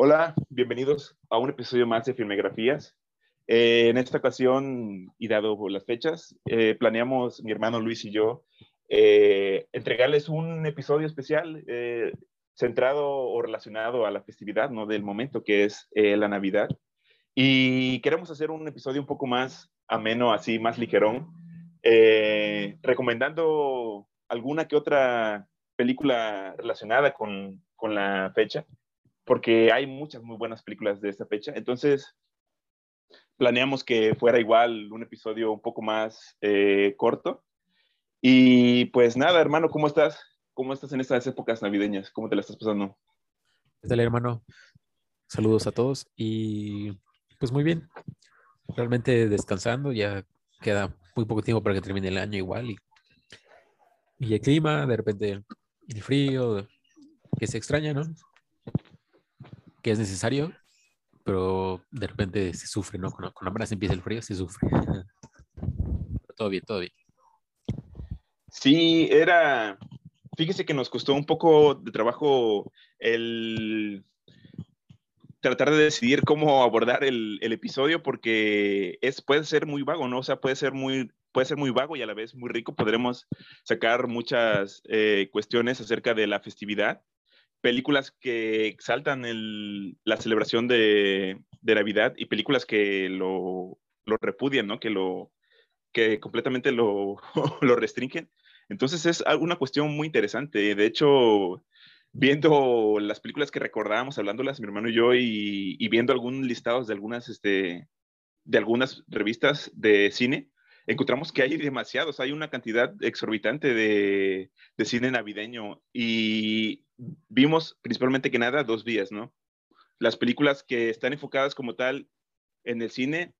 Hola, bienvenidos a un episodio más de Filmografías. Eh, en esta ocasión, y dado las fechas, eh, planeamos mi hermano Luis y yo eh, entregarles un episodio especial centrado o relacionado a la festividad ¿no? del momento, que es la Navidad. Y queremos hacer un episodio un poco más ameno, así, más ligerón, recomendando alguna que otra película relacionada con, con la fecha porque hay muchas muy buenas películas de esta fecha. Entonces, planeamos que fuera igual un episodio un poco más eh, corto. Y pues nada, hermano, ¿cómo estás? ¿Cómo estás en estas épocas navideñas? ¿Cómo te la estás pasando? ¿Qué tal, hermano? Saludos a todos y pues muy bien. Realmente descansando, ya queda muy poco tiempo para que termine el año igual y, y el clima, de repente el frío, que se extraña, ¿no? Que es necesario, pero de repente se sufre, ¿no? Cuando, apenas empieza el frío, se sufre. todo bien, todo bien. Sí, era, fíjese que nos costó un poco de trabajo el tratar de decidir cómo abordar el, episodio porque es, puede ser muy vago, ¿no? O sea, puede ser muy, puede ser muy vago y a la vez muy rico. Podremos sacar muchas eh, cuestiones acerca de la festividad películas que exaltan la celebración de, Navidad y películas que lo, repudian, ¿no? Que lo que completamente lo, lo restringen. Entonces es una cuestión muy interesante. De hecho, viendo las películas que recordábamos, hablándolas mi hermano y yo, y, viendo algunos listados de algunas, este, de algunas revistas de cine, encontramos que hay demasiados, hay una cantidad exorbitante de, de cine navideño y vimos principalmente que nada dos vías, ¿no? Las películas que están enfocadas como tal en el cine,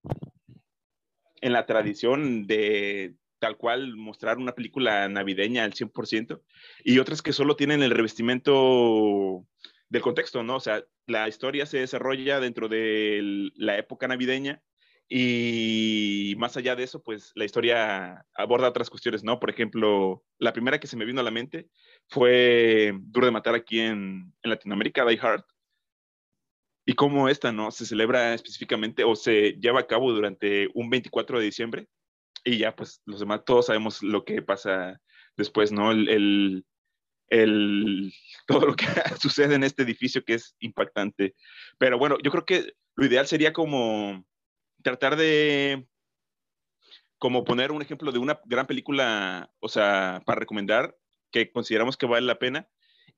en la tradición de tal cual mostrar una película navideña al 100%, y otras que solo tienen el revestimiento del contexto, ¿no? O sea, la historia se desarrolla dentro de la época navideña y más allá de eso, pues la historia aborda otras cuestiones, ¿no? Por ejemplo, la primera que se me vino a la mente fue Duro de Matar aquí en, en Latinoamérica, Die Hard. Y cómo esta, ¿no? Se celebra específicamente o se lleva a cabo durante un 24 de diciembre. Y ya, pues los demás, todos sabemos lo que pasa después, ¿no? El, el, todo lo que sucede en este edificio que es impactante. Pero bueno, yo creo que lo ideal sería como tratar de como poner un ejemplo de una gran película, o sea, para recomendar, que consideramos que vale la pena,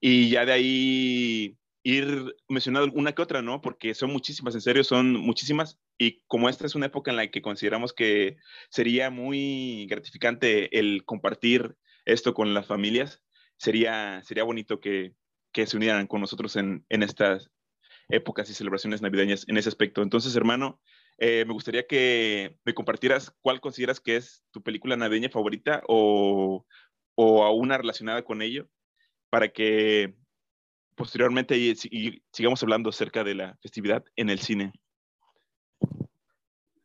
y ya de ahí ir mencionando una que otra, ¿no? Porque son muchísimas, en serio, son muchísimas, y como esta es una época en la que consideramos que sería muy gratificante el compartir esto con las familias, sería, sería bonito que, que se unieran con nosotros en, en estas épocas y celebraciones navideñas en ese aspecto. Entonces, hermano, eh, me gustaría que me compartieras cuál consideras que es tu película navideña favorita o, o a una relacionada con ello, para que posteriormente y, sigamos hablando acerca de la festividad en el cine.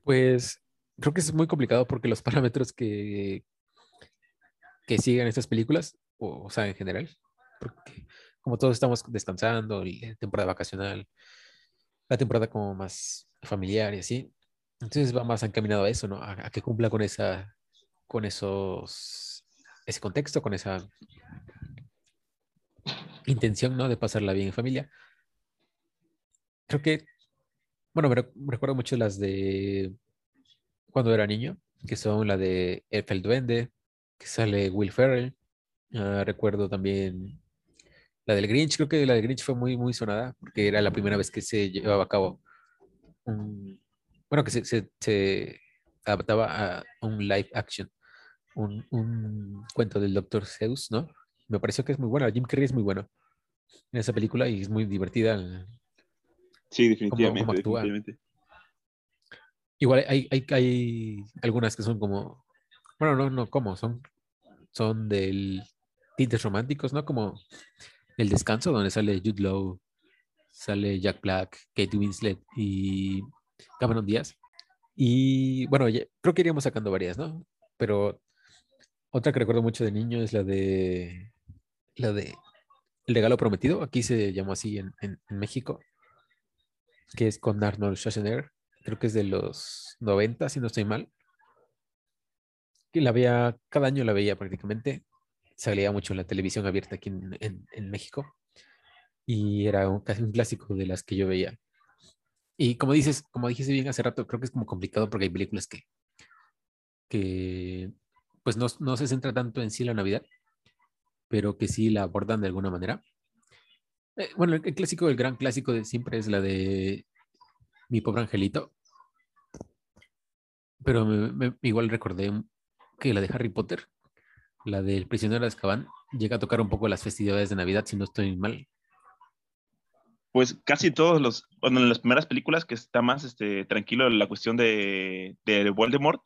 Pues creo que es muy complicado porque los parámetros que, que siguen estas películas, o, o sea, en general, porque como todos estamos descansando, temporada vacacional, la temporada como más familiar y así. Entonces va más encaminado a eso, ¿no? A, que cumpla con esa, con esos, ese contexto, con esa intención, ¿no? De pasarla bien en familia. Creo que, bueno, me, recuerdo mucho las de cuando era niño, que son la de Elf el Duende, que sale Will Ferrell. Ah, recuerdo también la del Grinch, creo que la del Grinch fue muy, muy sonada, porque era la primera vez que se llevaba a cabo bueno, que se, adaptaba a un live action, un, cuento del Dr. Zeus, ¿no? Me pareció que es muy buena. Jim Carrey es muy bueno en esa película y es muy divertida. Sí, definitivamente. Igual hay, hay, hay, algunas que son como, bueno, no, no, como, son, son del tintes románticos, ¿no? Como El Descanso, donde sale Jude Law sale Jack Black, Kate Winslet y Cameron Díaz. Y bueno, creo que iríamos sacando varias, ¿no? Pero otra que recuerdo mucho de niño es la de la de El regalo prometido. Aquí se llamó así en, México. que es con Arnold Schwarzenegger. Creo que es de los 90, si no estoy mal. Que la veía, cada año la veía prácticamente. Salía mucho en la televisión abierta aquí en, México. Y era casi un clásico de las que yo veía. Y como dices, como dijiste bien hace rato, creo que es como complicado porque hay películas que, que pues no, se centra tanto en sí la Navidad, pero que sí la abordan de alguna manera. Eh, bueno, el, clásico, el gran clásico de siempre es la de Mi pobre angelito. Pero igual recordé que la de Harry Potter, la del prisionero de Azkaban, llega a tocar un poco las festividades de Navidad, si no estoy mal. Pues casi todos los, bueno, en las primeras películas que está más este, tranquilo la cuestión de, de Voldemort,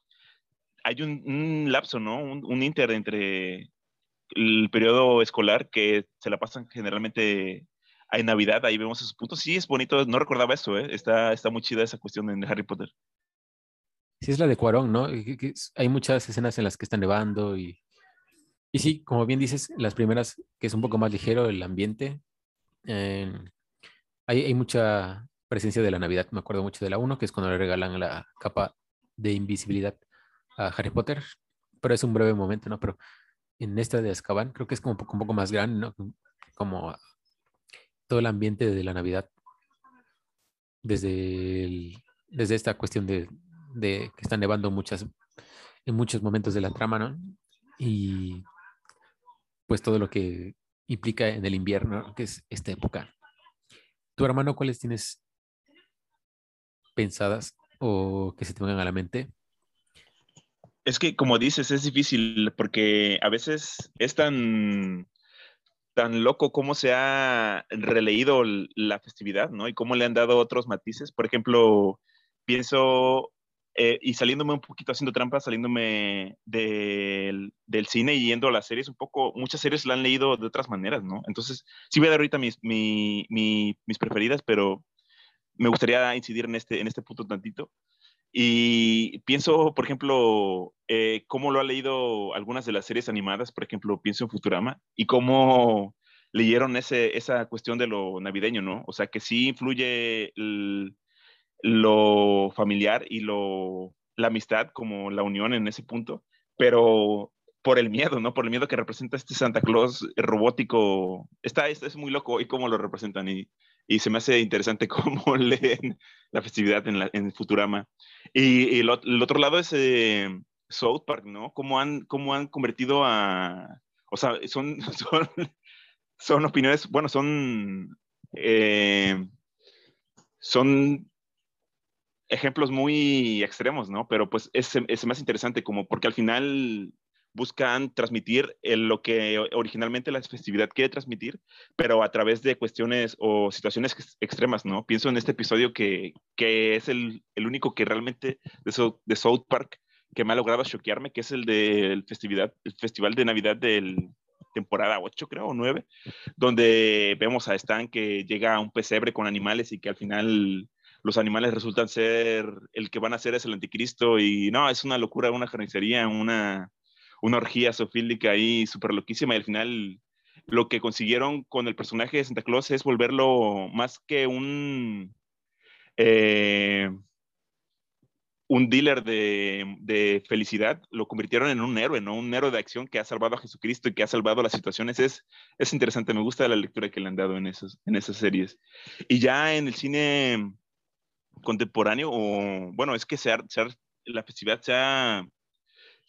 hay un, lapso, ¿no? Un, inter entre el periodo escolar que se la pasan generalmente en Navidad, ahí vemos esos puntos. Sí, es bonito, no recordaba eso, ¿eh? está, está muy chida esa cuestión en Harry Potter. Sí, es la de Cuarón, ¿no? Hay muchas escenas en las que están nevando y, y sí, como bien dices, las primeras, que es un poco más ligero el ambiente, hay, hay, mucha presencia de la Navidad. Me acuerdo mucho de la 1, que es cuando le regalan la capa de invisibilidad Harry Potter, pero es un breve momento, ¿no? Pero en esta de Azkaban creo que es como un poco, un poco más grande, ¿no? Como todo el ambiente de la Navidad, desde, desde esta cuestión de, que está nevando muchas, en muchos momentos de la trama, ¿no? Y pues todo lo que implica en el invierno, que es esta época. ¿Tu hermano cuáles tienes pensadas o que se te vengan a la mente? Es que, como dices, es difícil porque a veces es tan tan loco cómo se ha releído la festividad, ¿no? Y cómo le han dado otros matices. Por ejemplo, pienso, eh, y saliéndome un poquito haciendo trampa, saliéndome del, cine y yendo a las series, un poco, muchas series la han leído de otras maneras, ¿no? Entonces, sí voy a dar ahorita mis, mis preferidas, pero me gustaría incidir en este, en este punto tantito. Y pienso, por ejemplo, eh, cómo lo ha leído algunas de las series animadas, por ejemplo, pienso en Futurama, y cómo leyeron ese, esa cuestión de lo navideño, ¿no? O sea, que sí influye lo familiar y lo, la amistad como la unión en ese punto, pero por el miedo, ¿no? Por el miedo que representa este Santa Claus robótico. Está, es muy loco y cómo lo representan. Y, y se me hace interesante cómo leen la festividad en, la, en Futurama. Y, el, otro lado es eh, South Park, ¿no? Cómo han, cómo han convertido a... O sea, son, son, son opiniones, bueno, son... Eh, son ejemplos muy extremos, ¿no? Pero pues es, es más interesante como porque al final buscan transmitir lo que originalmente la festividad quiere transmitir, pero a través de cuestiones o situaciones extremas, ¿no? Pienso en este episodio que, que es el, el, único que realmente de, de South Park que me ha logrado choquearme, que es el del festividad, el Festival de Navidad del temporada 8, creo, o 9, donde vemos a Stan que llega a un pesebre con animales y que al final los animales resultan ser el que van a ser es el anticristo y no, es una locura, una carnicería, una, una orgía sofílica ahí súper loquísima y al final lo que consiguieron con el personaje de Santa Claus es volverlo más que un, eh, un dealer de, felicidad, lo convirtieron en un héroe, ¿no? Un héroe de acción que ha salvado a Jesucristo y que ha salvado las situaciones. Es, es interesante, me gusta la lectura que le han dado en, esos, en esas series. Y ya en el cine contemporáneo, o bueno, es que se la festividad se ha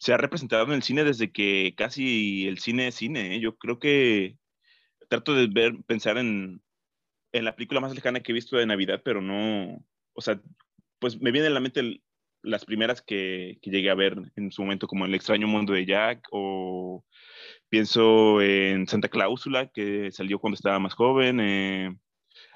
se ha representado en el cine desde que casi el cine es cine. ¿eh? Yo creo que trato de ver, pensar en, en, la película más lejana que he visto de Navidad, pero no, o sea, pues me vienen a la mente las primeras que, que, llegué a ver en su momento, como El extraño mundo de Jack, o pienso en Santa Cláusula, que salió cuando estaba más joven. Eh,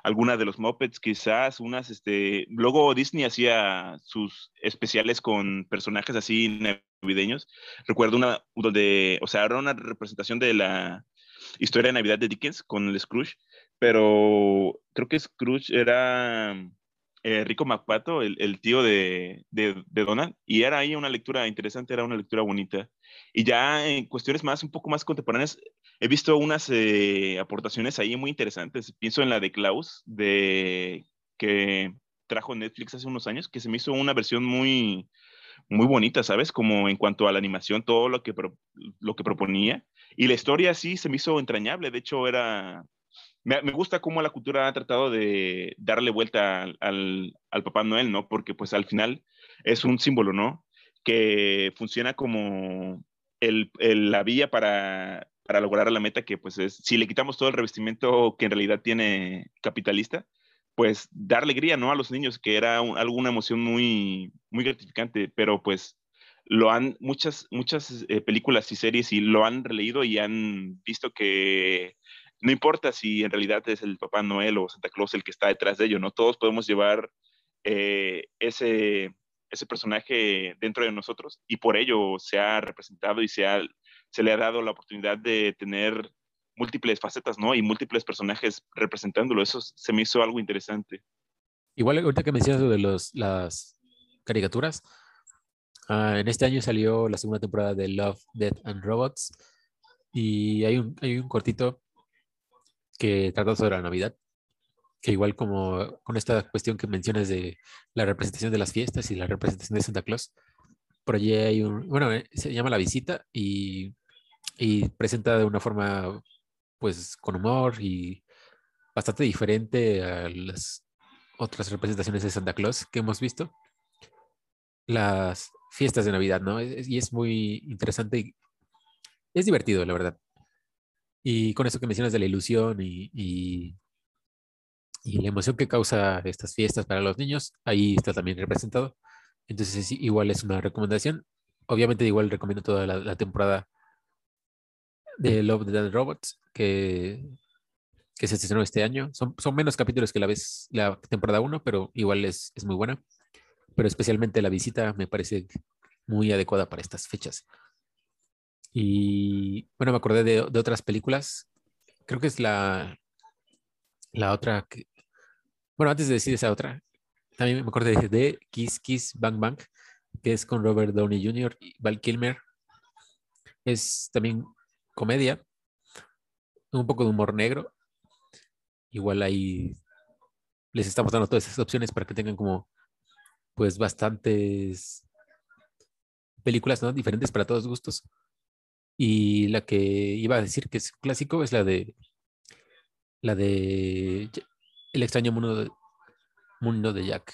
alguna de los Muppets, quizás unas, este, luego Disney hacía sus especiales con personajes así navideños. Recuerdo una donde, o sea, era una representación de la historia de Navidad de Dickens con el Scrooge, pero creo que Scrooge era eh, Rico MacPato, el, el tío de, de, de, Donald, y era ahí una lectura interesante, era una lectura bonita. Y ya en cuestiones más, un poco más contemporáneas, he visto unas eh, aportaciones ahí muy interesantes. Pienso en la de Klaus, de que trajo Netflix hace unos años, que se me hizo una versión muy, muy bonita, ¿sabes? Como en cuanto a la animación, todo lo que, lo que proponía. Y la historia sí se me hizo entrañable. De hecho, era... Me, gusta cómo la cultura ha tratado de darle vuelta al, al, Papá Noel, ¿no? Porque pues al final es un símbolo, ¿no? Que funciona como el, la vía para, para lograr la meta que pues es, si le quitamos todo el revestimiento que en realidad tiene capitalista, pues dar alegría, ¿no? A los niños, que era alguna emoción muy, muy gratificante, pero pues lo han, muchas, muchas eh, películas y series y lo han releído y han visto que no importa si en realidad es el Papá Noel o Santa Claus el que está detrás de ello, ¿no? Todos podemos llevar eh, ese, ese personaje dentro de nosotros y por ello se ha representado y se, ha, se le ha dado la oportunidad de tener múltiples facetas, ¿no? Y múltiples personajes representándolo. Eso se me hizo algo interesante. Igual ahorita que mencionas lo de los, las caricaturas, ah, en este año salió la segunda temporada de Love, Death and Robots y hay un, hay un cortito que trata sobre la Navidad, que igual como con esta cuestión que mencionas de la representación de las fiestas y la representación de Santa Claus, por allí hay un, bueno, eh, se llama La Visita y, y presenta de una forma pues con humor y bastante diferente a las otras representaciones de Santa Claus que hemos visto. Las fiestas de Navidad, ¿no? Y es muy interesante y es divertido, la verdad. Y con eso que mencionas de la ilusión y, y, la emoción que causa estas fiestas para los niños, ahí está también representado. Entonces, igual es una recomendación. Obviamente, igual recomiendo toda la temporada de Love, the Robots, que, que se estrenó este año. Son, son menos capítulos que la vez la temporada 1, pero igual es, es muy buena. Pero especialmente la visita me parece muy adecuada para estas fechas. Y bueno, me acordé de, de otras películas. Creo que es la, la otra que... Bueno, antes de decir esa otra, también me acordé de, de Kiss Kiss Bang Bang, que es con Robert Downey Jr. y Val Kilmer. Es también comedia, un poco de humor negro. Igual ahí les estamos dando todas esas opciones para que tengan como pues bastantes películas ¿no? diferentes para todos gustos. Y la que iba a decir que es clásico es la de la de El extraño mundo de, mundo de Jack.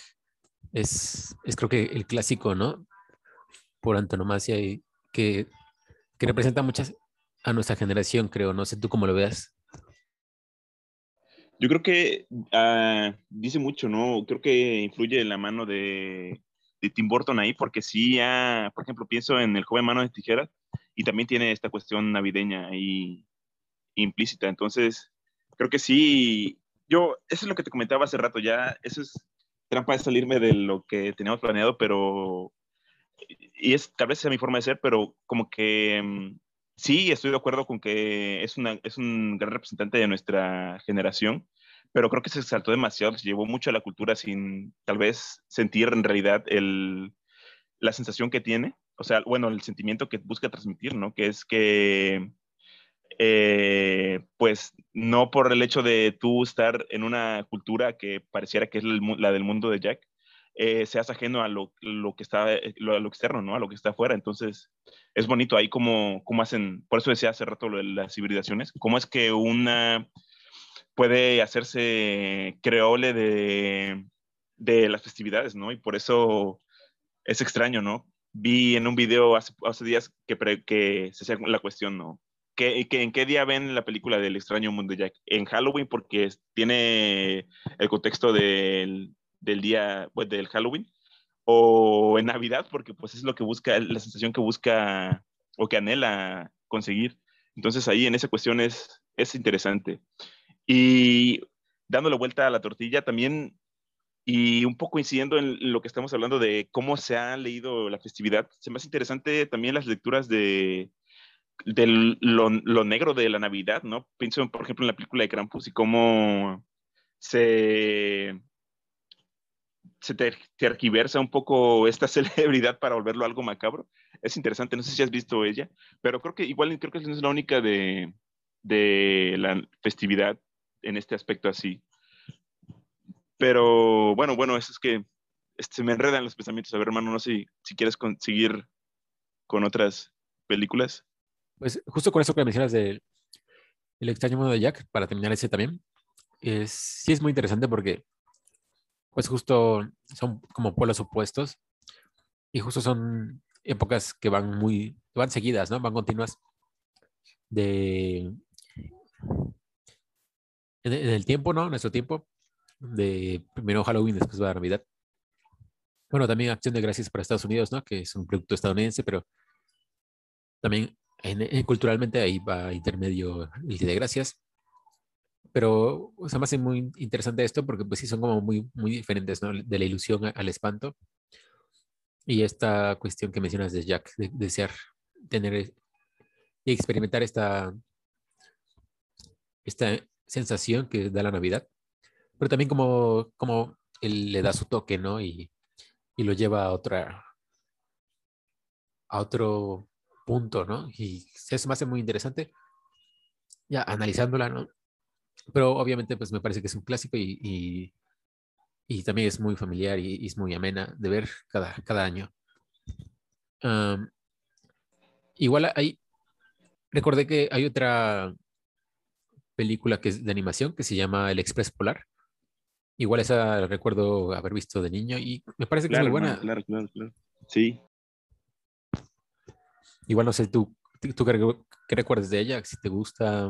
Es, es creo que el clásico, ¿no? Por antonomasia y que, que representa muchas a nuestra generación, creo. No sé tú cómo lo veas. Yo creo que ah, dice mucho, ¿no? Creo que influye la mano de, Tim Burton ahí, porque sí, por ejemplo, pienso en El joven mano de tijeras y también tiene esta cuestión navideña ahí implícita. Entonces, creo que sí, yo, eso es lo que te comentaba hace rato ya, eso es trampa de salirme de lo que teníamos planeado, pero, y es tal vez sea mi forma de ser, pero como que mm, sí, estoy de acuerdo con que es, una, es un gran representante de nuestra generación, pero creo que se exaltó demasiado, se llevó mucho a la cultura sin tal vez sentir en realidad el, la sensación que tiene, o sea, bueno, el sentimiento que busca transmitir, ¿no? Que es que, eh, pues, no por el hecho de tú estar en una cultura que pareciera que es la del mundo de Jack, eh, seas ajeno a lo, lo que está, eh, lo, externo, ¿no? A lo que está afuera. Entonces, es bonito ahí cómo, cómo hacen, por eso decía hace rato lo de las hibridaciones, cómo es que una puede hacerse creole de, de las festividades, ¿no? Y por eso es extraño, ¿no? Vi en un video hace, días que, que se hacía la cuestión, ¿no? ¿Qué, que, ¿En qué día ven la película del extraño mundo Jack? En Halloween porque tiene el contexto del, del día, pues, del Halloween, o en Navidad, porque pues es lo que busca, la sensación que busca o que anhela conseguir. Entonces ahí en esa cuestión es, es interesante. Y dándole vuelta a la tortilla también, y un poco incidiendo en lo que estamos hablando de cómo se ha leído la festividad, se me hace interesante también las lecturas de, de lo, lo, negro de la Navidad, ¿no? Pienso, por ejemplo, en la película de Krampus y cómo se se tergiversa un poco esta celebridad para volverlo algo macabro. Es interesante, no sé si has visto ella, pero creo que igual creo que no es la única de, de la festividad en este aspecto así. Pero bueno, bueno, eso es que este, me enredan los pensamientos. A ver, hermano, no sé si, quieres seguir con otras películas. Pues justo con eso que mencionas del el extraño mundo de Jack, para terminar ese también, sí es muy interesante porque pues justo son como polos opuestos y justo son épocas que van muy, van seguidas, ¿no? Van continuas de en, el tiempo, ¿no? Nuestro tiempo de primero Halloween, después va la Navidad. Bueno, también Acción de Gracias para Estados Unidos, ¿no? Que es un producto estadounidense, pero también culturalmente ahí va intermedio el de Gracias. Pero o sea, me hace muy interesante esto porque pues sí son como muy, muy diferentes, ¿no? De la ilusión al espanto. Y esta cuestión que mencionas de Jack, de, desear tener y experimentar esta, esta sensación que da la Navidad, pero también como, como él le da su toque, ¿no? Y, y lo lleva a otra, a otro punto, ¿no? Y eso me hace muy interesante, ya analizándola, ¿no? Pero obviamente, pues me parece que es un clásico y, y, también es muy familiar y, es muy amena de ver cada, cada año. igual hay, recordé que hay otra película que es de animación que se llama El Express Polar. Igual esa recuerdo haber visto de niño y me parece que es muy buena. Claro, claro, claro. Sí. Igual no sé, tú, tú qué, recuerdas de ella, si te gusta.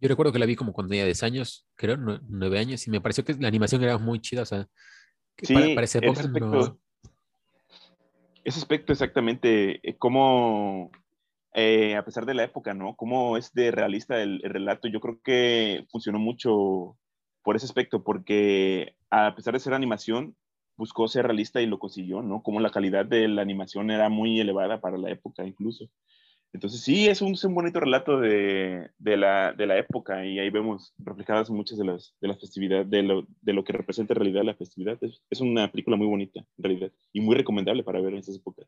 Yo recuerdo que la vi como cuando tenía 10 años, creo, 9 años, y me pareció que la animación era muy chida, o sea, sí, para, esa época ese aspecto, Ese aspecto exactamente, eh, como eh, a pesar de la época, ¿no? Cómo es de realista el, relato. Yo creo que funcionó mucho por ese aspecto, porque a pesar de ser animación, buscó ser realista y lo consiguió, ¿no? Como la calidad de la animación era muy elevada para la época incluso. Entonces sí, es un, un bonito relato de, de, la, de, la, época y ahí vemos reflejadas muchas de las, de las festividades, de lo, de lo que representa en realidad la festividad. Es, es, una película muy bonita, en realidad, y muy recomendable para ver en esas épocas.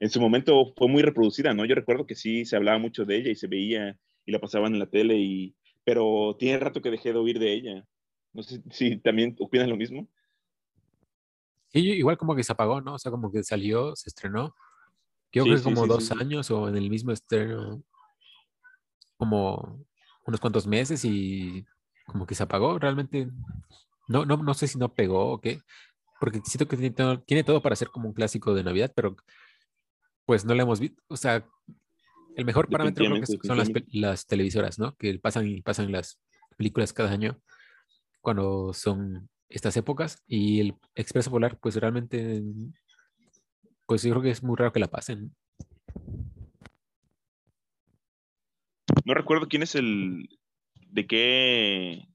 En su momento fue muy reproducida, ¿no? Yo recuerdo que sí se hablaba mucho de ella y se veía y la pasaban en la tele, y, pero tiene rato que dejé de oír de ella. No sé si también opinas lo mismo. Sí, igual como que se apagó, ¿no? O sea, como que salió, se estrenó. Creo que es como dos años o en el mismo estreno, como unos cuantos meses y como que se apagó. Realmente, no, no, no sé si no pegó o qué, porque siento que tiene todo, tiene todo para ser como un clásico de Navidad, pero pues no lo hemos visto. O sea, el mejor parámetro creo que son las, las, televisoras, ¿no? Que pasan y pasan las películas cada año cuando son estas épocas y el Expreso Polar, pues realmente, pues yo creo que es muy raro que la pasen. No recuerdo quién es el, de qué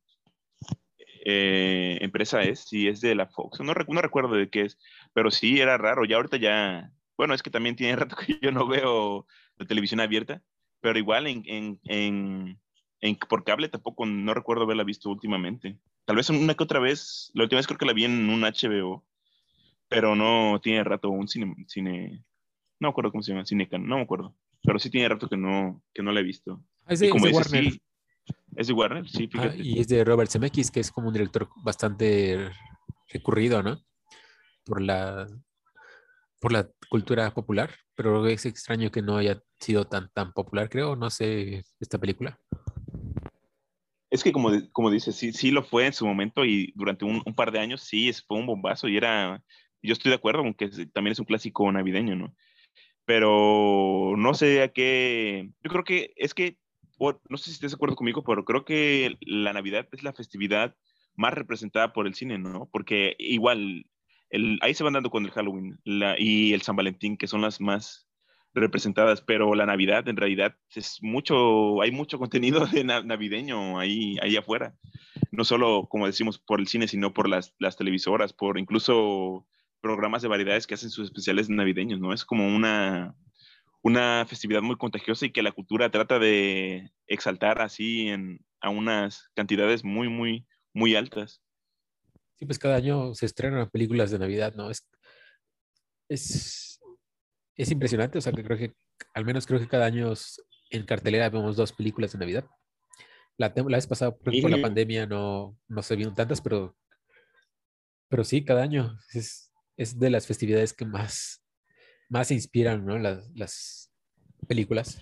eh, empresa es, si es de la Fox, no, no recuerdo de qué es, pero sí era raro, ya ahorita ya, bueno, es que también tiene rato que yo no veo la televisión abierta, pero igual en, en, en, en por cable tampoco, no recuerdo haberla visto últimamente. Tal vez una que otra vez, la última vez creo que la vi en un HBO, pero no tiene rato, un cine, cine no me acuerdo cómo se llama, Cinecan, no me acuerdo, pero sí tiene rato que no, que no la he visto. Ah, es de, Warner. es de Warner, sí, ah, y es de Robert Zemeckis, que es como un director bastante recurrido, ¿no? Por la, por la cultura popular, pero es extraño que no haya sido tan, tan popular, creo, no sé, esta película. Es que como, como dices, sí, sí lo fue en su momento y durante un, par de años sí fue un bombazo y era, yo estoy de acuerdo con que también es un clásico navideño, ¿no? Pero no sé a qué, yo creo que es que, no sé si estés de acuerdo conmigo, pero creo que la Navidad es la festividad más representada por el cine, ¿no? Porque igual, el, ahí se van dando con el Halloween y el San Valentín, que son las más representadas, pero la Navidad en realidad es mucho, hay mucho contenido de navideño ahí, ahí afuera. No solo, como decimos, por el cine, sino por las, las televisoras, por incluso programas de variedades que hacen sus especiales navideños, ¿no? Es como una, una festividad muy contagiosa y que la cultura trata de exaltar así en, a unas cantidades muy, muy, muy altas. Sí, pues cada año se estrenan películas de Navidad, ¿no? Es, es es impresionante, o sea, que creo que al menos creo que cada año en cartelera vemos dos películas de Navidad. La, la vez pasada, por, por la pandemia, no, no se vieron tantas, pero, pero sí, cada año es, es de las festividades que más, más inspiran, ¿no? Las, las películas.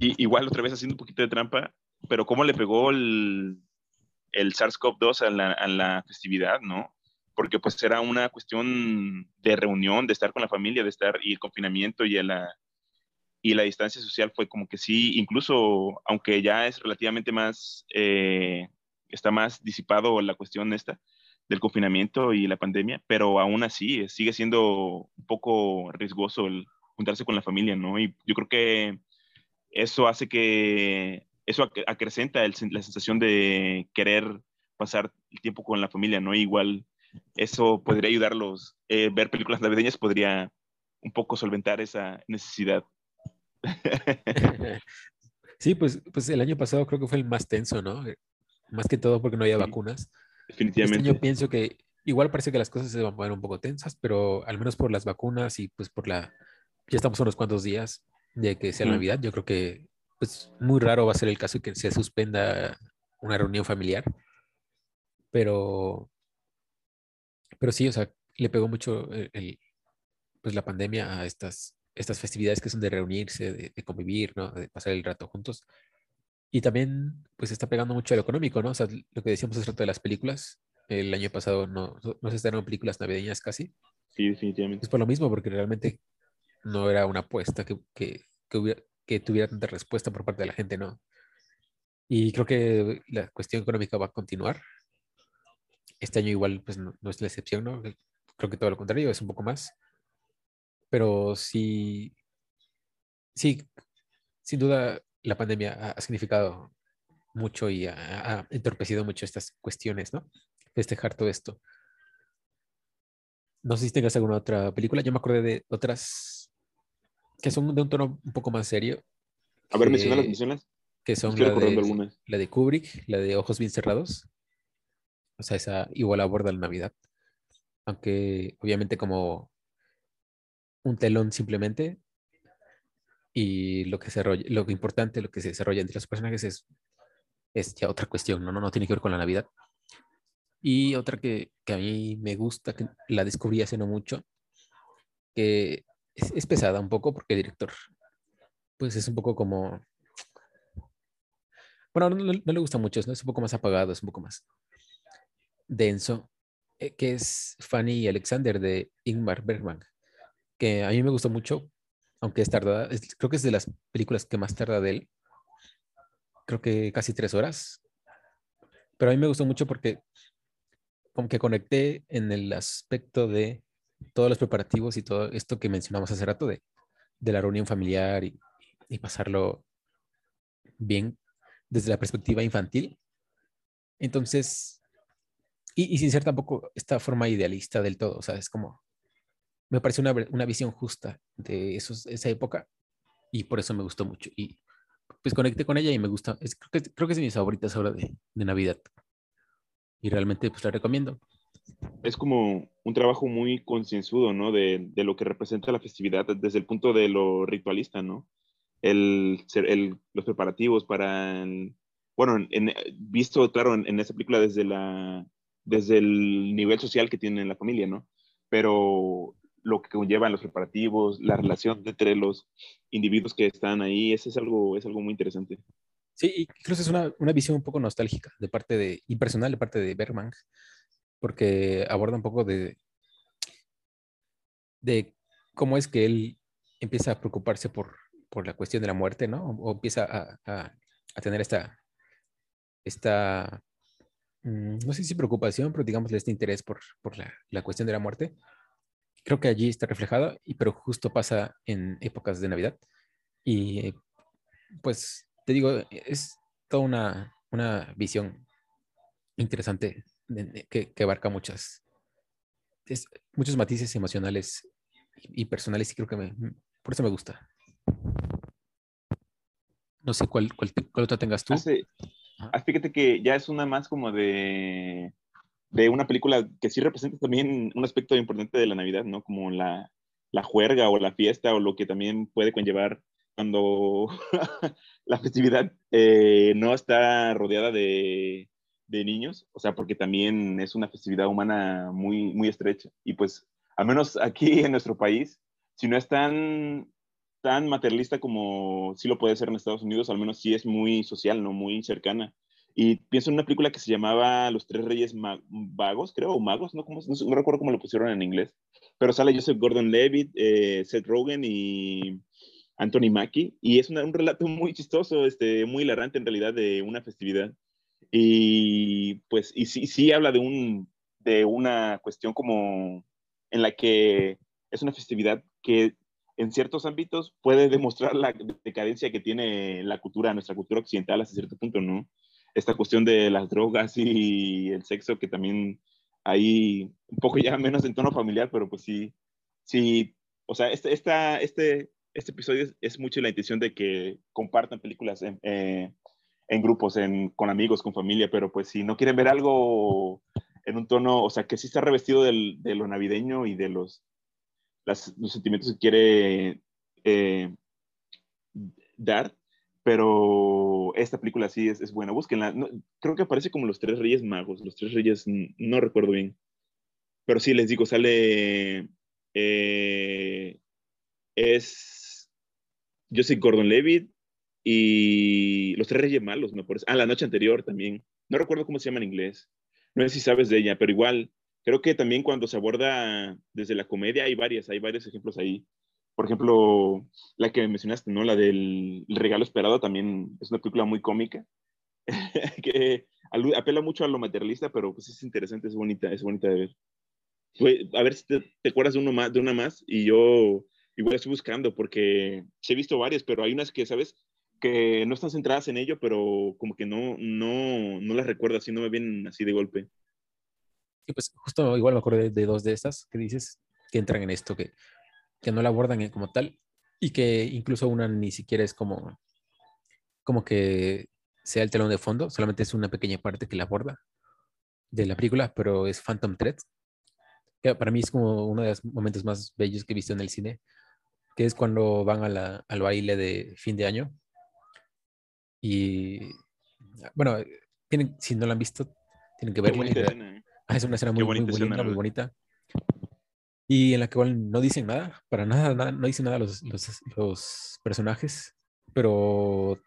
Y, igual, otra vez haciendo un poquito de trampa, pero cómo le pegó el, el SARS-CoV-2 a la, a la festividad, ¿no? Porque pues era una cuestión de reunión, de estar con la familia, de estar y el confinamiento y la, y la distancia social fue como que sí, incluso aunque ya es relativamente más, eh, está más disipado la cuestión esta del confinamiento y la pandemia, pero aún así sigue siendo un poco riesgoso el juntarse con la familia, ¿no? Y yo creo que eso hace que, eso acrecenta la sensación de querer pasar el tiempo con la familia, ¿no? Igual eso podría ayudarlos, eh, ver películas navideñas podría un poco solventar esa necesidad. Sí, pues, pues el año pasado creo que fue el más tenso, ¿no? Eh, más que todo porque no había vacunas. Definitivamente. Este pienso que igual parece que las cosas se van a poner un poco tensas, pero al menos por las vacunas y pues por la... Ya estamos unos cuantos días de que sea Navidad. Yo creo que pues muy raro va a ser el caso de que se suspenda una reunión familiar. Pero, pero sí, o sea, le pegó mucho el, pues la pandemia a estas estas festividades que son de reunirse, de, convivir, ¿no? De pasar el rato juntos. Y también, pues, está pegando mucho a lo económico, ¿no? O sea, lo que decíamos hace rato de las películas. El año pasado no, no se estrenaron películas navideñas casi. Sí, definitivamente. Es por lo mismo, porque realmente no era una apuesta que, que, que, hubiera, que tuviera tanta respuesta por parte de la gente, ¿no? Y creo que la cuestión económica va a continuar. Este año igual, pues, no, no es la excepción, ¿no? Creo que todo lo contrario, es un poco más pero sí, sí, sin duda la pandemia ha significado mucho y ha, entorpecido mucho estas cuestiones, ¿no? Festejar todo esto. No sé si tengas alguna otra película. Yo me acordé de otras que son de un tono un poco más serio. A ver, mencionalas, mencionalas. Que son la de, la de, Kubrick, la de Ojos Bien Cerrados. O sea, esa igual aborda la Navidad. Aunque obviamente como un telón simplemente y lo que se lo que importante, lo que se desarrolla entre los personajes es, es ya otra cuestión, ¿no? ¿no? No tiene que ver con la Navidad. Y otra que, que a mí me gusta, que la descubrí hace no mucho, que es, pesada un poco porque el director, pues es un poco como... Bueno, no, le gusta mucho, ¿no? es un poco más apagado, es un poco más denso, eh, que es Fanny y Alexander de Ingmar Bergman que a mí me gustó mucho, aunque es tardada. creo que es de las películas que más tarda de él. Creo que casi tres horas. Pero a mí me gustó mucho porque como que conecté en el aspecto de todos los preparativos y todo esto que mencionamos hace rato de, de la reunión familiar y, y pasarlo bien desde la perspectiva infantil. Entonces, y, y, sin ser tampoco esta forma idealista del todo, o sea, es como me parece una, una visión justa de esos, esa época y por eso me gustó mucho. Y pues conecté con ella y me gusta. Es, creo, que, creo que es de mis favoritas ahora de, de Navidad. Y realmente pues la recomiendo. Es como un trabajo muy concienzudo, ¿no? De, de, lo que representa la festividad desde el punto de lo ritualista, ¿no? El, el los preparativos para, bueno, en, visto, claro, en, en, esa película desde, la, desde el nivel social que tiene la familia, ¿no? Pero lo que conllevan los preparativos, la relación entre los individuos que están ahí, eso es algo, es algo muy interesante. Sí, incluso es una, una visión un poco nostálgica de parte de, y personal de parte de Bergman, porque aborda un poco de, de cómo es que él empieza a preocuparse por, por la cuestión de la muerte, ¿no? O, empieza a, a, a, tener esta, esta, mm, no sé si preocupación, pero digamos este interés por, por la, la cuestión de la muerte creo que allí está reflejado, y, pero justo pasa en épocas de Navidad. Y pues te digo, es toda una, una visión interesante que, que abarca muchas, muchos matices emocionales y, personales y creo que me, por eso me gusta. No sé cuál, cuál, otra tengas tú. Ah, fíjate que ya es una más como de de una película que sí representa también un aspecto importante de la Navidad, ¿no? Como la, la juerga o la fiesta o lo que también puede conllevar cuando la festividad eh, no está rodeada de, de, niños, o sea, porque también es una festividad humana muy, muy estrecha. Y pues, al menos aquí en nuestro país, si no es tan, tan materialista como sí lo puede ser en Estados Unidos, al menos sí es muy social, ¿no? Muy cercana. Y pienso en una película que se llamaba Los Tres Reyes Vagos, creo, o Magos, ¿no? ¿Cómo, no, recuerdo cómo lo pusieron en inglés. Pero sale Joseph Gordon-Levitt, eh, Seth Rogen y Anthony Mackie. Y es un relato muy chistoso, este, muy hilarante en realidad de una festividad. Y pues, y sí, sí habla de, un, de una cuestión como en la que es una festividad que en ciertos ámbitos puede demostrar la decadencia que tiene la cultura, nuestra cultura occidental hasta cierto punto, ¿no? Esta cuestión de las drogas y el sexo, que también hay un poco ya menos en tono familiar, pero pues sí, sí, o sea, este, esta, este, este episodio es, mucho la intención de que compartan películas en, eh, en grupos, en, con amigos, con familia, pero pues si no quieren ver algo en un tono, o sea, que sí está revestido del, de lo navideño y de los, las, los sentimientos que quiere eh, dar, pero esta película sí es, es buena. Búsquenla. creo que aparece como los tres reyes magos. Los tres reyes, no recuerdo bien. Pero sí, les digo, sale. Eh, es. Yo soy Gordon Levitt y los tres reyes malos, me parece. Ah, la noche anterior también. No recuerdo cómo se llama en inglés. No sé si sabes de ella, pero igual. Creo que también cuando se aborda desde la comedia hay varias, hay varios ejemplos ahí por ejemplo, la que mencionaste, ¿no? La del regalo esperado también es una película muy cómica, que apela mucho a lo materialista, pero pues es interesante, es bonita, es bonita de ver. a ver si te, acuerdas de, uno más, de una más y yo igual estoy buscando porque he visto varias, pero hay unas que, ¿sabes? Que no están centradas en ello, pero como que no, no, no las recuerdo así, no me vienen así de golpe. Sí, pues justo igual me acuerdo de, dos de estas que dices que entran en esto, que que no la abordan como tal y que incluso una ni siquiera es como, como que sea el telón de fondo, solamente es una pequeña parte que la aborda de la película, pero es Phantom Thread, que para mí es como uno de los momentos más bellos que he visto en el cine, que es cuando van a la, al baile de fin de año. Y bueno, tienen, si no la han visto, tienen que verla. ¿eh? Ah, es una escena muy, muy, bonita, muy bonita y en la que igual no dicen nada, para nada, no dicen nada los, los, personajes, pero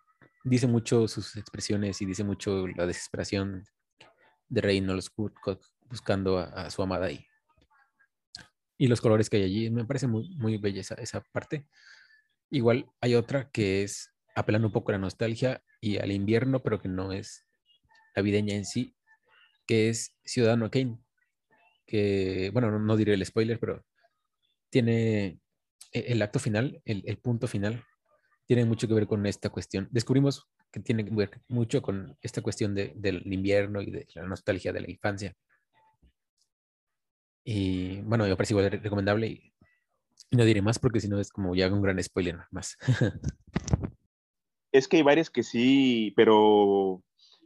dice mucho sus expresiones y dice mucho la desesperación de Reynolds buscando a, su amada ahí. Y los colores que hay allí, me parece muy, muy bella esa, esa parte. Igual hay otra que es apelando un poco a la nostalgia y al invierno, pero que no es navideña en sí, que es Ciudadano Kane que, bueno, no, diré el spoiler, pero tiene e, el acto final, el, punto final, tiene mucho que ver con esta cuestión. Descubrimos que tiene que ver mucho con esta cuestión del invierno y de la nostalgia de la infancia. Y bueno, me parece igual recomendable y, no diré más porque si no es como ya un gran spoiler más. es que hay varias que sí, pero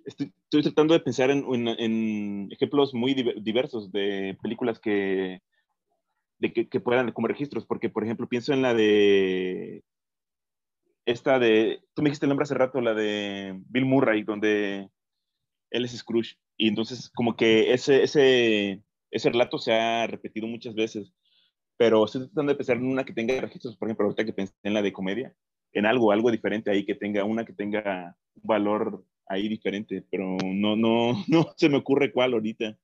estoy, tratando de pensar en, ejemplos muy diversos de películas que, de que, puedan como registros, porque por ejemplo pienso en la de esta de, tú me dijiste el nombre hace rato, la de Bill Murray, donde él es Scrooge, y entonces como que ese, ese, ese relato se ha repetido muchas veces, pero estoy tratando de pensar en una que tenga registros, por ejemplo, ahorita que pensé en la de comedia, en algo, algo diferente ahí, que tenga una que tenga un valor ahí diferente, pero no, no, no se me ocurre cuál ahorita.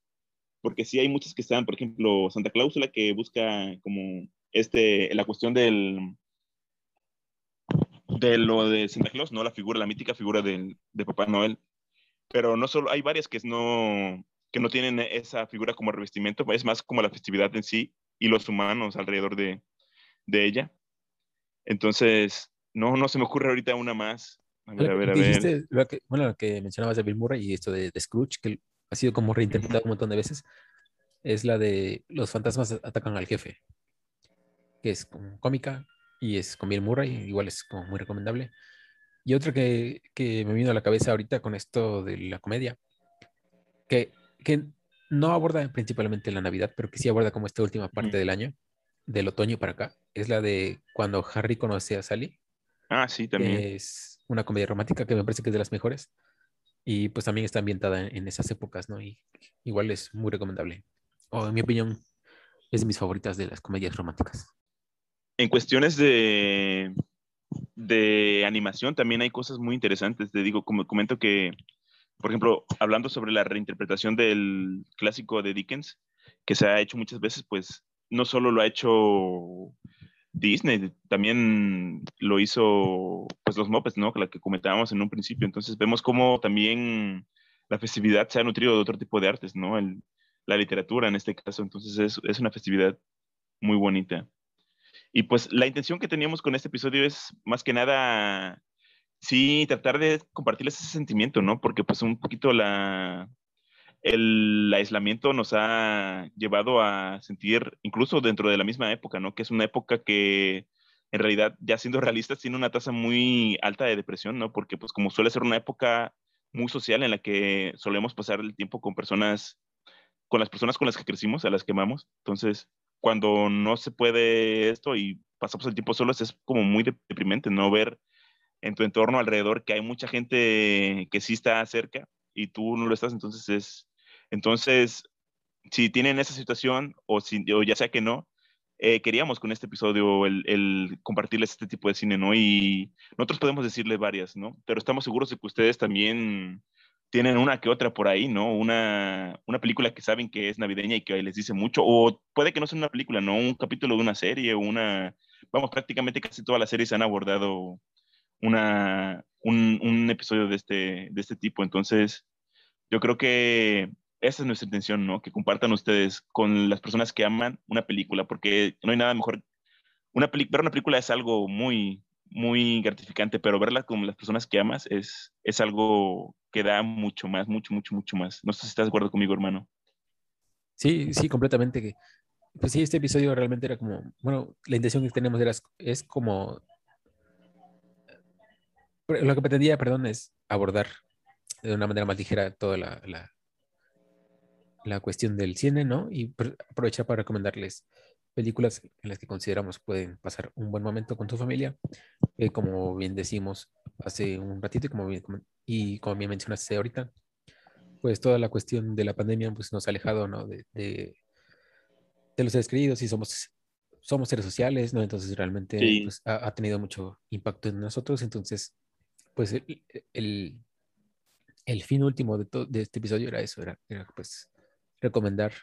Porque sí hay muchas que están, por ejemplo, Santa Cláusula que busca como este, la cuestión del, de lo de Santa Claus, no la figura, la mítica figura de Papá Noel. Pero no solo, hay varias que no, que no tienen esa figura como revestimiento, es más como la festividad en sí y los humanos alrededor de, de ella. Entonces, no, no se me ocurre ahorita una más. A ver, a ver, a ver. Lo que, bueno, lo que mencionabas de Bill Murray y esto de, Scrooge, que ha sido como reinterpretado un montón de veces, es la de los fantasmas atacan al jefe, que es cómica y es con Bill Murray, igual es como muy recomendable. Y otra que, que me vino a la cabeza ahorita con esto de la comedia, que, que no aborda principalmente la Navidad, pero que sí aborda como esta última parte del año, del otoño para acá, es la de cuando Harry conoce a Sally Ah, sí, también. Es una comedia romántica que me parece que es de las mejores. Y pues también está ambientada en, esas épocas, ¿no? Y igual es muy recomendable. O en mi opinión, es de mis favoritas de las comedias románticas. En cuestiones de, de animación también hay cosas muy interesantes. Te digo, como comento que, por ejemplo, hablando sobre la reinterpretación del clásico de Dickens, que se ha hecho muchas veces, pues no solo lo ha hecho Disney, también lo hizo pues los Muppets, ¿no? La que comentábamos en un principio. Entonces vemos cómo también la festividad se ha nutrido de otro tipo de artes, ¿no? la literatura en este caso. Entonces es, es una festividad muy bonita. Y pues la intención que teníamos con este episodio es más que nada, sí, tratar de compartirles ese sentimiento, ¿no? Porque pues un poquito la, el aislamiento nos ha llevado a sentir, incluso dentro de la misma época, ¿no? Que es una época que en realidad, ya siendo realistas, tiene una tasa muy alta de depresión, ¿no? Porque pues como suele ser una época muy social en la que solemos pasar el tiempo con personas, con las personas con las que crecimos, a las que amamos. Entonces, cuando no se puede esto y pasamos el tiempo solos, es como muy deprimente, ¿no? Ver en tu entorno alrededor que hay mucha gente que sí está cerca y tú no lo estás, entonces es, entonces, si tienen esa situación o, si, ya sea que no, eh, queríamos con este episodio el, compartirles este tipo de cine, ¿no? Y nosotros podemos decirles varias, ¿no? Pero estamos seguros de que ustedes también tienen una que otra por ahí, ¿no? Una, película que saben que es navideña y que les dice mucho, o puede que no sea una película, ¿no? Un capítulo de una serie una... Vamos, prácticamente casi todas las series han abordado una, un, un episodio de este, de este tipo. Entonces, yo creo que esa es nuestra intención, ¿no? Que compartan ustedes con las personas que aman una película, porque no hay nada mejor. Una ver una película es algo muy, muy gratificante, pero verla con las personas que amas es, es algo que da mucho más, mucho, mucho, mucho más. No sé si estás de acuerdo conmigo, hermano. Sí, sí, completamente. Pues sí, este episodio realmente era como, bueno, la intención que tenemos era, es como, lo que pretendía, perdón, es abordar de una manera más ligera toda la cuestión del cine, ¿no? Y aprovechar para recomendarles películas en las que consideramos pueden pasar un buen momento con tu familia. Eh, como bien decimos hace un ratito y como bien, y como bien mencionaste ahorita, pues toda la cuestión de la pandemia pues, nos ha alejado, ¿no? De, de, los seres queridos y somos, somos seres sociales, ¿no? Entonces realmente pues, ha, tenido mucho impacto en nosotros. Entonces, pues el, el, fin último de, de este episodio era eso, era, era pues recomendar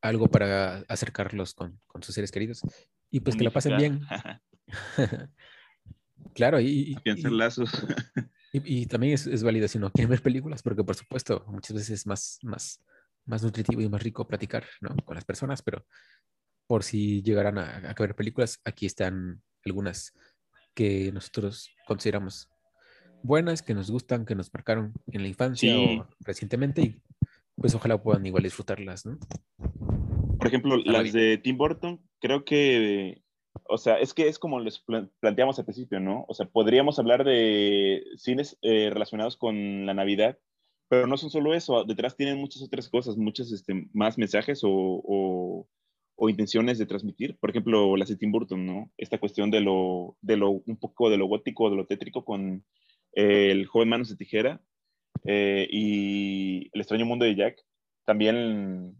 algo para acercarlos con, con sus seres queridos y pues que la pasen bien. claro, y, y, lazos. y, también es, es, válido si no quieren ver películas, porque por supuesto muchas veces es más, más, más nutritivo y más rico platicar ¿no? con las personas, pero por si llegaran a, a ver películas, aquí están algunas que nosotros consideramos buenas, que nos gustan, que nos marcaron en la infancia o recientemente y pues ojalá puedan igual disfrutarlas, ¿no? Por ejemplo, las de Tim Burton, creo que, o sea, es que es como les planteamos al principio, ¿no? O sea, podríamos hablar de cines eh, relacionados con la Navidad, pero no son solo eso, detrás tienen muchas otras cosas, muchos este, más mensajes o, o, intenciones de transmitir. Por ejemplo, las de Tim Burton, ¿no? Esta cuestión de lo, de lo un poco de lo gótico, de lo tétrico con eh, el joven Manos de Tijera, eh, y El extraño mundo de Jack también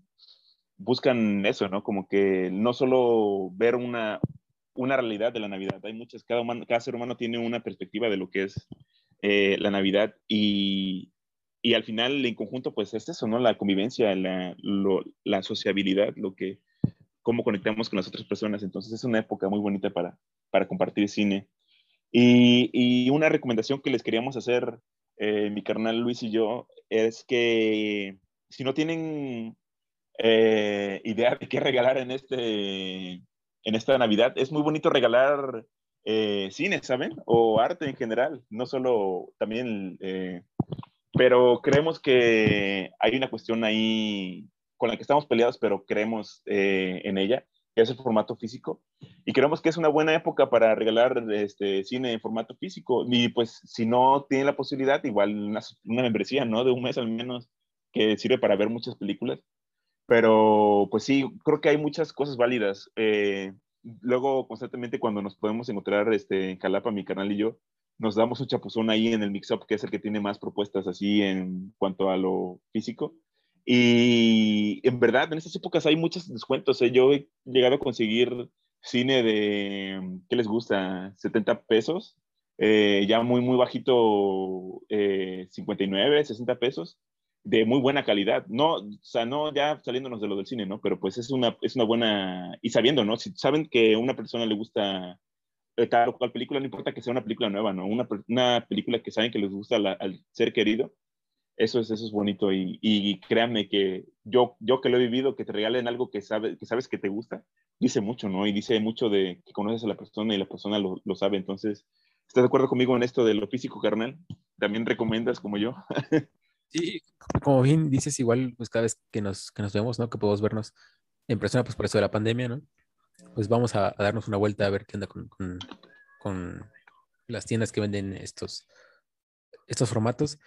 buscan eso, ¿no? Como que no solo ver una, una realidad de la Navidad, hay muchas, cada, cada ser humano tiene una perspectiva de lo que es eh, la Navidad y, y, al final en conjunto pues es eso, ¿no? La convivencia, la, la sociabilidad, lo que, cómo conectamos con las otras personas. Entonces es una época muy bonita para, para compartir cine. Y, y una recomendación que les queríamos hacer eh, mi carnal Luis y yo, es que si no tienen eh, idea de qué regalar en, este, en esta Navidad, es muy bonito regalar eh, cine, ¿saben? O arte en general, no solo también, pero creemos que hay una cuestión ahí con la que estamos peleados, pero creemos en ella, que es el formato físico. Y creemos que es una buena época para regalar este, cine en formato físico. Y pues si no tienen la posibilidad, igual una, membresía, ¿no? De un mes al menos, que sirve para ver muchas películas. Pero pues sí, creo que hay muchas cosas válidas. Eh, luego constantemente cuando nos podemos encontrar este, en Calapa, mi canal y yo, nos damos un chapuzón ahí en el Mix-Up, que es el que tiene más propuestas así en cuanto a lo físico. Y en verdad, en estas épocas hay muchos descuentos. ¿eh? Yo he llegado a conseguir cine de, ¿qué les gusta? 70 pesos, eh, ya muy, muy bajito, 59, eh, 60 pesos, de muy buena calidad. No, o sea, no ya saliéndonos de lo del cine, ¿no? Pero pues es una, es una buena, y sabiendo, ¿no? Si saben que a una persona le gusta tal o cual película, no importa que sea una película nueva, ¿no? Una, una película que saben que les gusta al ser querido, eso es, eso es bonito y, y, créanme que yo, yo que lo he vivido, que te regalen algo que, sabe, que sabes que te gusta, dice mucho, ¿no? Y dice mucho de que conoces a la persona y la persona lo, lo sabe. Entonces, ¿estás de acuerdo conmigo en esto de lo físico, carnal? ¿También recomiendas como yo? sí, como bien dices, igual, pues cada vez que nos, que nos vemos, ¿no? Que podemos vernos en persona, pues por eso de la pandemia, ¿no? Pues vamos a, a darnos una vuelta a ver qué onda con, con, con las tiendas que venden estos, estos formatos.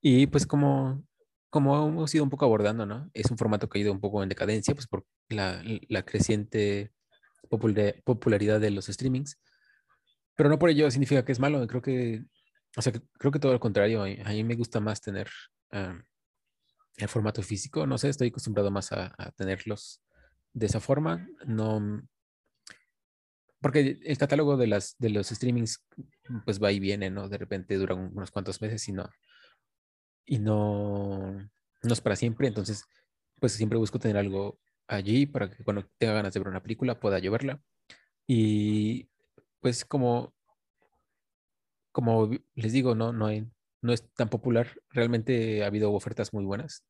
Y pues como, como hemos ido un poco abordando, ¿no? Es un formato que ha ido un poco en decadencia, pues por la, la creciente popularidad de los streamings. Pero no por ello significa que es malo. Creo que, o sea, creo que todo lo contrario. A mí me gusta más tener el formato físico. No sé, estoy acostumbrado más a, a tenerlos de esa forma. No, porque el catálogo de, las, de los streamings pues va y viene, ¿no? De repente dura unos cuantos meses y no, y no, no es para siempre. Entonces, pues siempre busco tener algo allí para que cuando tenga ganas de ver una película pueda llevarla. Y pues como, como les digo, no, no, hay, no es tan popular. Realmente ha habido ofertas muy buenas.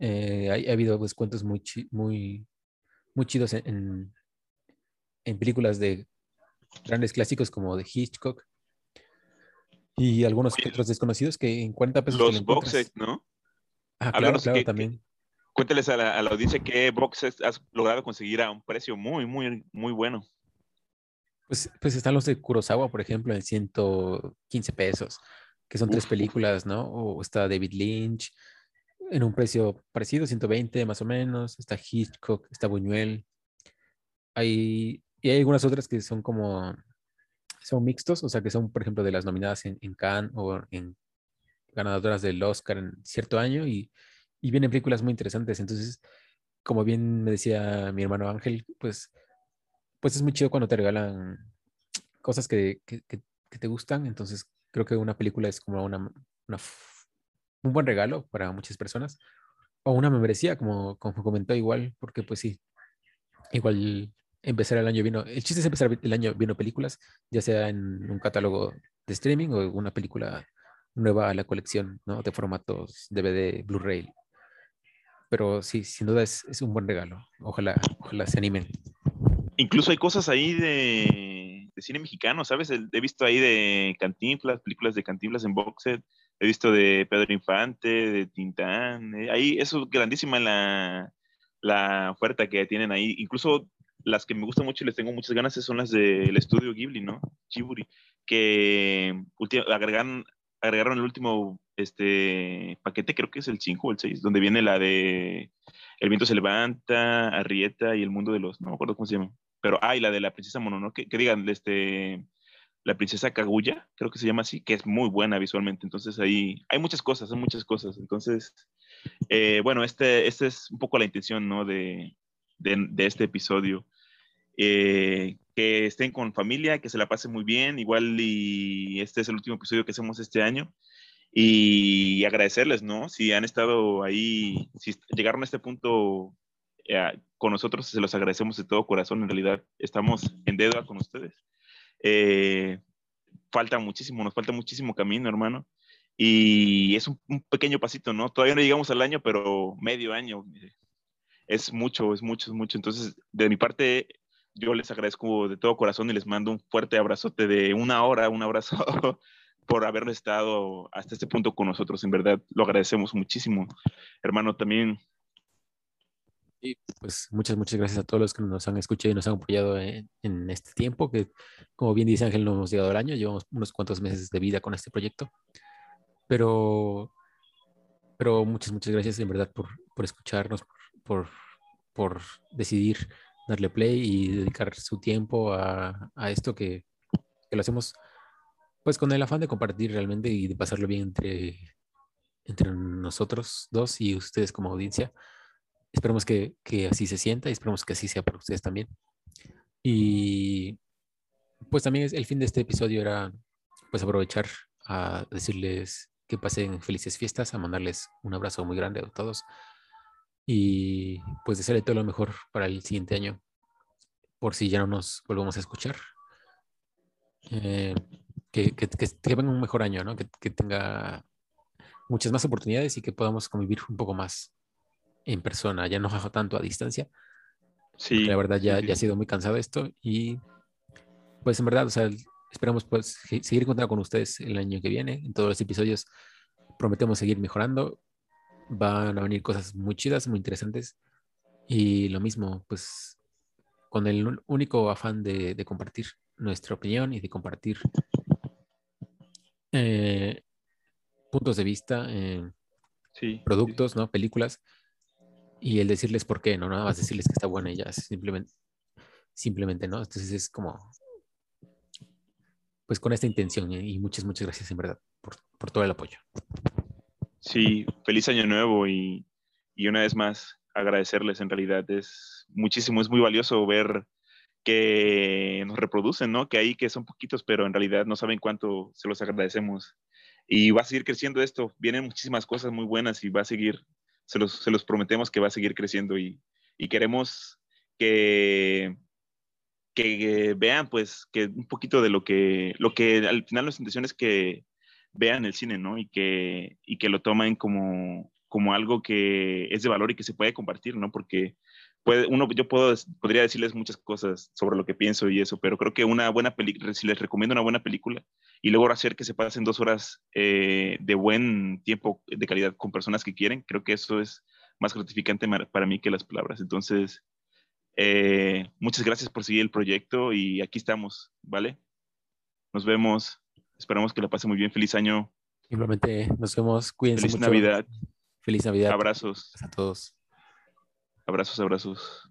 Eh, ha, habido descuentos muy, muy, muy chidos en, en películas de grandes clásicos como de Hitchcock, y algunos otros desconocidos que en 40 pesos. Los boxes, ¿no? Ah, claro, claro, también. cuéntales a la, audiencia qué boxes has logrado conseguir a un precio muy, muy, muy bueno. Pues, pues están los de Kurosawa, por ejemplo, en 115 pesos, que son tres películas, ¿no? O está David Lynch en un precio parecido, 120 más o menos. Está Hitchcock, está Buñuel. Hay, y hay algunas otras que son como son mixtos, o sea, que son, por ejemplo, de las nominadas en, en Cannes o en ganadoras del Oscar en cierto año y, y vienen películas muy interesantes. Entonces, como bien me decía mi hermano Ángel, pues, pues es muy chido cuando te regalan cosas que, que, que, te gustan. Entonces, creo que una película es como una, una, un buen regalo para muchas personas. O una membresía, como, como comentó igual, porque pues sí, igual empezar el año vino, el chiste es empezar el año viendo películas, ya sea en un catálogo de streaming o una película nueva a la colección, ¿no? De formatos DVD, Blu-ray. Pero sí, sin duda es, es, un buen regalo. Ojalá, ojalá se animen. Incluso hay cosas ahí de, de cine mexicano, ¿sabes? He visto ahí de Cantinflas, películas de Cantinflas en box set. He visto de Pedro Infante, de Tintán. Eh, ahí, eso es grandísima la, la oferta que tienen ahí. Incluso las que me gustan mucho y les tengo muchas ganas son las del estudio Ghibli, ¿no? Ghibli, que agregaron, el último este, paquete, creo que es el 5 o el 6, donde viene la de El viento se levanta, Arrieta y el mundo de los, no me acuerdo cómo se llama, pero, ah, la de la princesa Mononoke, que digan, este, la princesa Kaguya, creo que se llama así, que es muy buena visualmente, entonces ahí hay muchas cosas, hay muchas cosas, entonces, eh, bueno, este, este es un poco la intención, ¿no? De, de, este episodio. Eh, que estén con familia, que se la pasen muy bien, igual y este es el último episodio que hacemos este año. Y agradecerles, ¿no? Si han estado ahí, si llegaron a este punto eh, con nosotros, se los agradecemos de todo corazón. En realidad, estamos en deuda con ustedes. Eh, falta muchísimo, nos falta muchísimo camino, hermano. Y es un, un, pequeño pasito, ¿no? Todavía no llegamos al año, pero medio año es mucho, es mucho, es mucho. Entonces, de mi parte, yo les agradezco de todo corazón y les mando un fuerte abrazote de una hora, un abrazo por haber estado hasta este punto con nosotros. En verdad, lo agradecemos muchísimo. Hermano, también. Y pues muchas, muchas gracias a todos los que nos han escuchado y nos han apoyado en, este tiempo, que como bien dice Ángel, no hemos llegado al año, llevamos unos cuantos meses de vida con este proyecto. Pero, pero muchas, muchas gracias en verdad por, por escucharnos, por, por decidir darle play y dedicar su tiempo a, a esto que, que, lo hacemos pues con el afán de compartir realmente y de pasarlo bien entre, entre nosotros dos y ustedes como audiencia. Esperemos que, que así se sienta y esperemos que así sea para ustedes también. Y pues también el fin de este episodio era pues aprovechar a decirles que pasen felices fiestas, a mandarles un abrazo muy grande a todos y pues desearle todo lo mejor para el siguiente año, por si ya no nos volvemos a escuchar. Eh, que, que, que, venga un mejor año, ¿no? que, tenga muchas más oportunidades y que podamos convivir un poco más en persona, ya no tanto a distancia. Sí. La verdad ya, ya ha sido muy cansado esto y pues en verdad, o sea, esperamos pues seguir contando con ustedes el año que viene. En todos los episodios prometemos seguir mejorando. Van a venir cosas muy chidas, muy interesantes. Y lo mismo, pues con el único afán de, compartir nuestra opinión y de compartir eh, puntos de vista, eh, productos, ¿no? Películas. Y el decirles por qué, ¿no? Nada más decirles que está buena y ya, simplemente, simplemente, ¿no? Entonces es como pues con esta intención ¿eh? y muchas, muchas gracias en verdad por, por todo el apoyo. Sí, feliz año nuevo y, y, una vez más agradecerles en realidad. Es muchísimo, es muy valioso ver que nos reproducen, ¿no? Que ahí que son poquitos, pero en realidad no saben cuánto se los agradecemos. Y va a seguir creciendo esto. Vienen muchísimas cosas muy buenas y va a seguir, se los, se los prometemos que va a seguir creciendo y, y queremos que que vean pues que un poquito de lo que, lo que al final nuestra intención es que vean el cine, ¿no? Y que, y que lo tomen como, como algo que es de valor y que se puede compartir, ¿no? Porque puede, uno, yo puedo, podría decirles muchas cosas sobre lo que pienso y eso, pero creo que una buena película, si les recomiendo una buena película y luego hacer que se pasen dos horas eh, de buen tiempo de calidad con personas que quieren, creo que eso es más gratificante para mí que las palabras. Entonces, eh, muchas gracias por seguir el proyecto y aquí estamos, ¿vale? Nos vemos. Esperamos que la pase muy bien. Feliz año. Simplemente nos vemos. Cuídense Feliz Navidad. Feliz Navidad. Abrazos. A todos. Abrazos, abrazos.